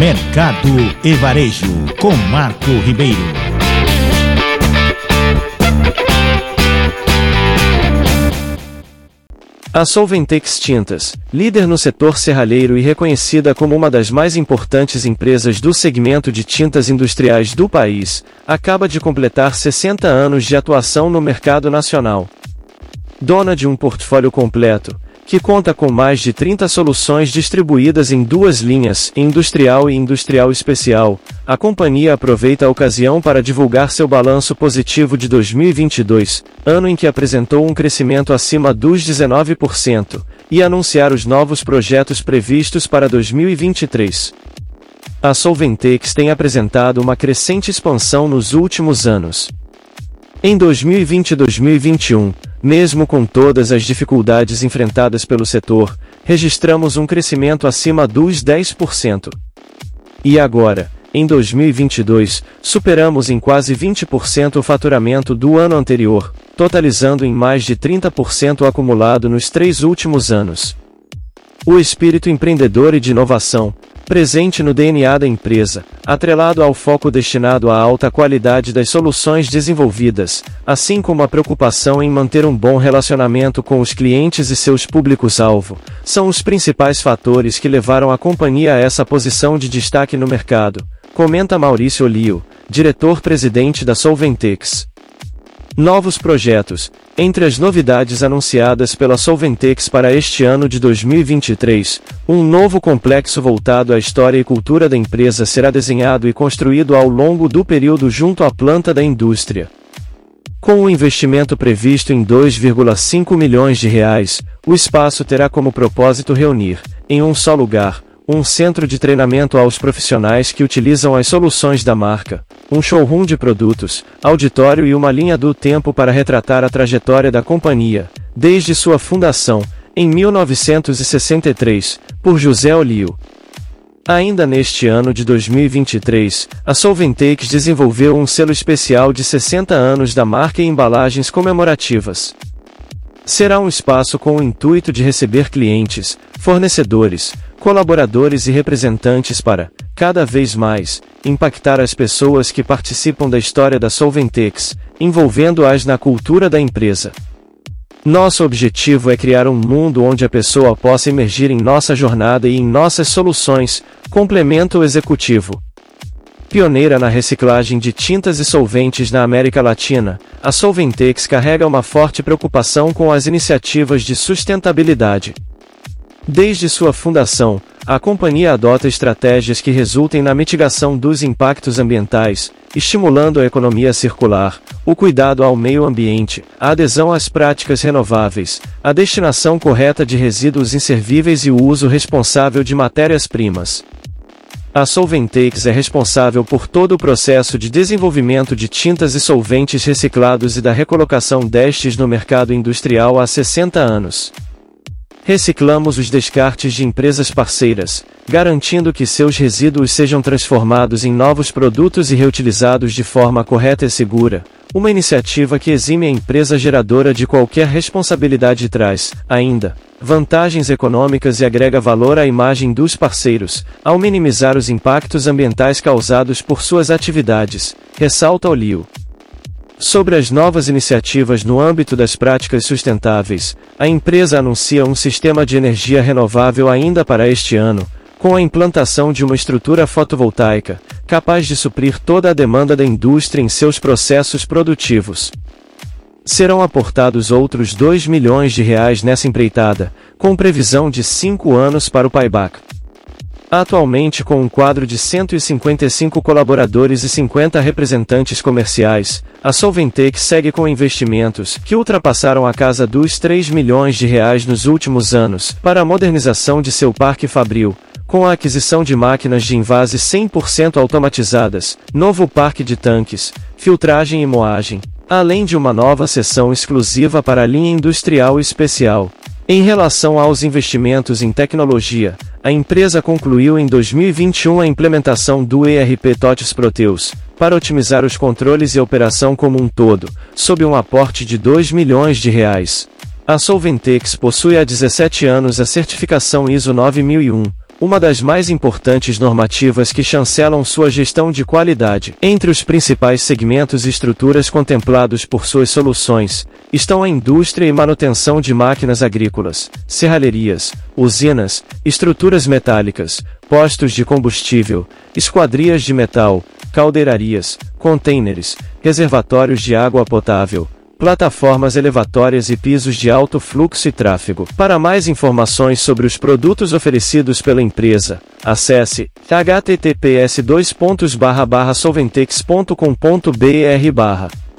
Mercado e Varejo, com Marco Ribeiro. A Solventex Tintas, líder no setor serralheiro e reconhecida como uma das mais importantes empresas do segmento de tintas industriais do país, acaba de completar 60 anos de atuação no mercado nacional. Dona de um portfólio completo, que conta com mais de 30 soluções distribuídas em duas linhas, industrial e industrial especial. A companhia aproveita a ocasião para divulgar seu balanço positivo de 2022, ano em que apresentou um crescimento acima dos 19%, e anunciar os novos projetos previstos para 2023. A Solventex tem apresentado uma crescente expansão nos últimos anos. Em 2020 e 2021, mesmo com todas as dificuldades enfrentadas pelo setor, registramos um crescimento acima dos 10%. E agora, em 2022, superamos em quase 20% o faturamento do ano anterior, totalizando em mais de 30% acumulado nos três últimos anos. O espírito empreendedor e de inovação, presente no DNA da empresa, atrelado ao foco destinado à alta qualidade das soluções desenvolvidas, assim como a preocupação em manter um bom relacionamento com os clientes e seus públicos-alvo, são os principais fatores que levaram a companhia a essa posição de destaque no mercado, comenta Maurício Olio, diretor-presidente da Solventex. Novos projetos. Entre as novidades anunciadas pela Solventex para este ano de 2023, um novo complexo voltado à história e cultura da empresa será desenhado e construído ao longo do período junto à planta da indústria. Com o investimento previsto em 2,5 milhões de reais, o espaço terá como propósito reunir, em um só lugar, um centro de treinamento aos profissionais que utilizam as soluções da marca, um showroom de produtos, auditório e uma linha do tempo para retratar a trajetória da companhia, desde sua fundação, em 1963, por José Olio. Ainda neste ano de 2023, a Solventex desenvolveu um selo especial de 60 anos da marca e embalagens comemorativas. Será um espaço com o intuito de receber clientes, fornecedores, colaboradores e representantes para, cada vez mais, impactar as pessoas que participam da história da Solventex, envolvendo-as na cultura da empresa. Nosso objetivo é criar um mundo onde a pessoa possa emergir em nossa jornada e em nossas soluções, complemento executivo. Pioneira na reciclagem de tintas e solventes na América Latina, a Solventex carrega uma forte preocupação com as iniciativas de sustentabilidade. Desde sua fundação, a companhia adota estratégias que resultem na mitigação dos impactos ambientais, estimulando a economia circular, o cuidado ao meio ambiente, a adesão às práticas renováveis, a destinação correta de resíduos inservíveis e o uso responsável de matérias-primas. A Solventex é responsável por todo o processo de desenvolvimento de tintas e solventes reciclados e da recolocação destes no mercado industrial há 60 anos. Reciclamos os descartes de empresas parceiras, garantindo que seus resíduos sejam transformados em novos produtos e reutilizados de forma correta e segura, uma iniciativa que exime a empresa geradora de qualquer responsabilidade traz, ainda, vantagens econômicas e agrega valor à imagem dos parceiros, ao minimizar os impactos ambientais causados por suas atividades, ressalta Olio. Sobre as novas iniciativas no âmbito das práticas sustentáveis, a empresa anuncia um sistema de energia renovável ainda para este ano, com a implantação de uma estrutura fotovoltaica, capaz de suprir toda a demanda da indústria em seus processos produtivos. Serão aportados outros 2 milhões de reais nessa empreitada, com previsão de 5 anos para o payback. Atualmente com um quadro de 155 colaboradores e 50 representantes comerciais, a Solventex segue com investimentos que ultrapassaram a casa dos 3 milhões de reais nos últimos anos para a modernização de seu parque fabril, com a aquisição de máquinas de invase 100% automatizadas, novo parque de tanques, filtragem e moagem, além de uma nova seção exclusiva para a linha industrial especial. Em relação aos investimentos em tecnologia, a empresa concluiu em 2021 a implementação do ERP TOTS Proteus, para otimizar os controles e operação como um todo, sob um aporte de 2 milhões de reais. A Solventex possui há 17 anos a certificação ISO 9001, uma das mais importantes normativas que chancelam sua gestão de qualidade. Entre os principais segmentos e estruturas contemplados por suas soluções, estão a indústria e manutenção de máquinas agrícolas, serralherias, usinas, estruturas metálicas, postos de combustível, esquadrias de metal, caldeirarias, contêineres, reservatórios de água potável, plataformas elevatórias e pisos de alto fluxo e tráfego. Para mais informações sobre os produtos oferecidos pela empresa, acesse https solventex.com.br